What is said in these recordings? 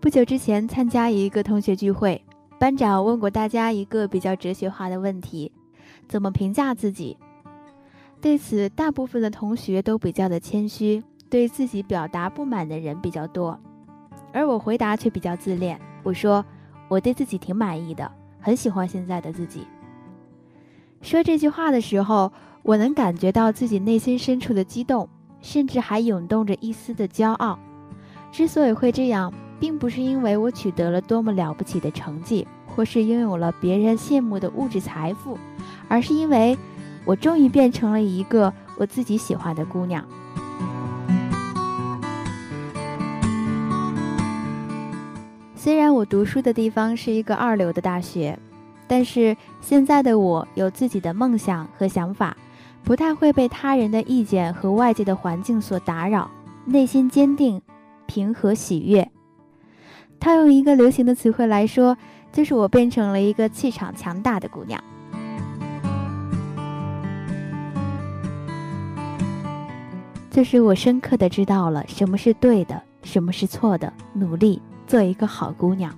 不久之前参加一个同学聚会，班长问过大家一个比较哲学化的问题：怎么评价自己？对此，大部分的同学都比较的谦虚，对自己表达不满的人比较多。而我回答却比较自恋，我说我对自己挺满意的，很喜欢现在的自己。说这句话的时候，我能感觉到自己内心深处的激动，甚至还涌动着一丝的骄傲。之所以会这样，并不是因为我取得了多么了不起的成绩，或是拥有了别人羡慕的物质财富，而是因为我终于变成了一个我自己喜欢的姑娘。虽然我读书的地方是一个二流的大学，但是现在的我有自己的梦想和想法，不太会被他人的意见和外界的环境所打扰，内心坚定、平和、喜悦。套用一个流行的词汇来说，就是我变成了一个气场强大的姑娘。就是我深刻的知道了什么是对的，什么是错的，努力做一个好姑娘。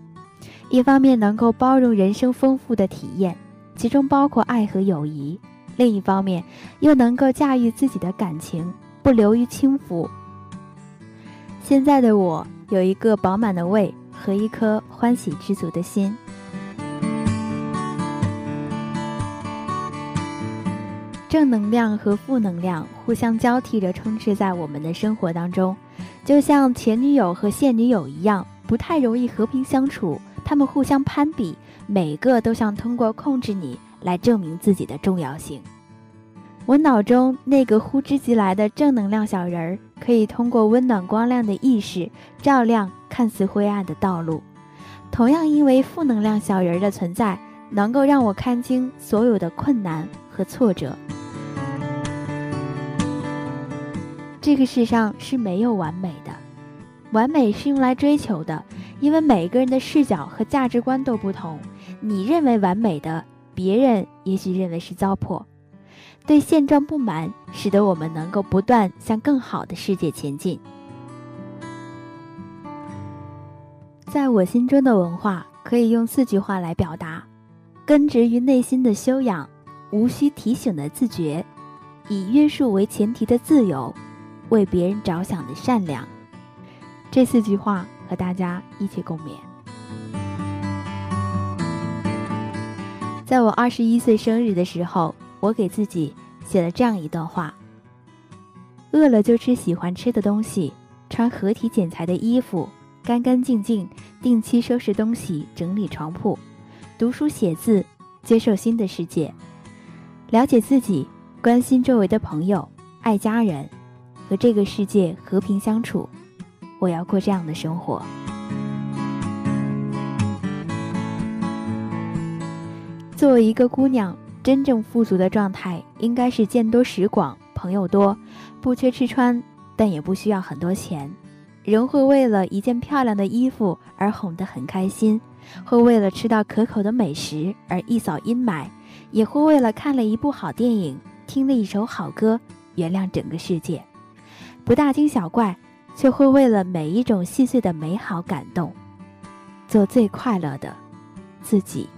一方面能够包容人生丰富的体验，其中包括爱和友谊；另一方面又能够驾驭自己的感情，不流于轻浮。现在的我有一个饱满的胃。和一颗欢喜知足的心，正能量和负能量互相交替着充斥在我们的生活当中，就像前女友和现女友一样，不太容易和平相处。他们互相攀比，每个都想通过控制你来证明自己的重要性。我脑中那个呼之即来的正能量小人儿，可以通过温暖光亮的意识，照亮看似灰暗的道路。同样，因为负能量小人儿的存在，能够让我看清所有的困难和挫折。这个世上是没有完美的，完美是用来追求的，因为每个人的视角和价值观都不同。你认为完美的，别人也许认为是糟粕。对现状不满，使得我们能够不断向更好的世界前进。在我心中的文化，可以用四句话来表达：根植于内心的修养，无需提醒的自觉，以约束为前提的自由，为别人着想的善良。这四句话和大家一起共勉。在我二十一岁生日的时候。我给自己写了这样一段话：饿了就吃喜欢吃的东西，穿合体剪裁的衣服，干干净净，定期收拾东西，整理床铺，读书写字，接受新的世界，了解自己，关心周围的朋友，爱家人，和这个世界和平相处。我要过这样的生活。作为一个姑娘。真正富足的状态应该是见多识广，朋友多，不缺吃穿，但也不需要很多钱。人会为了一件漂亮的衣服而哄得很开心，会为了吃到可口的美食而一扫阴霾，也会为了看了一部好电影、听了一首好歌原谅整个世界。不大惊小怪，却会为了每一种细碎的美好感动，做最快乐的自己。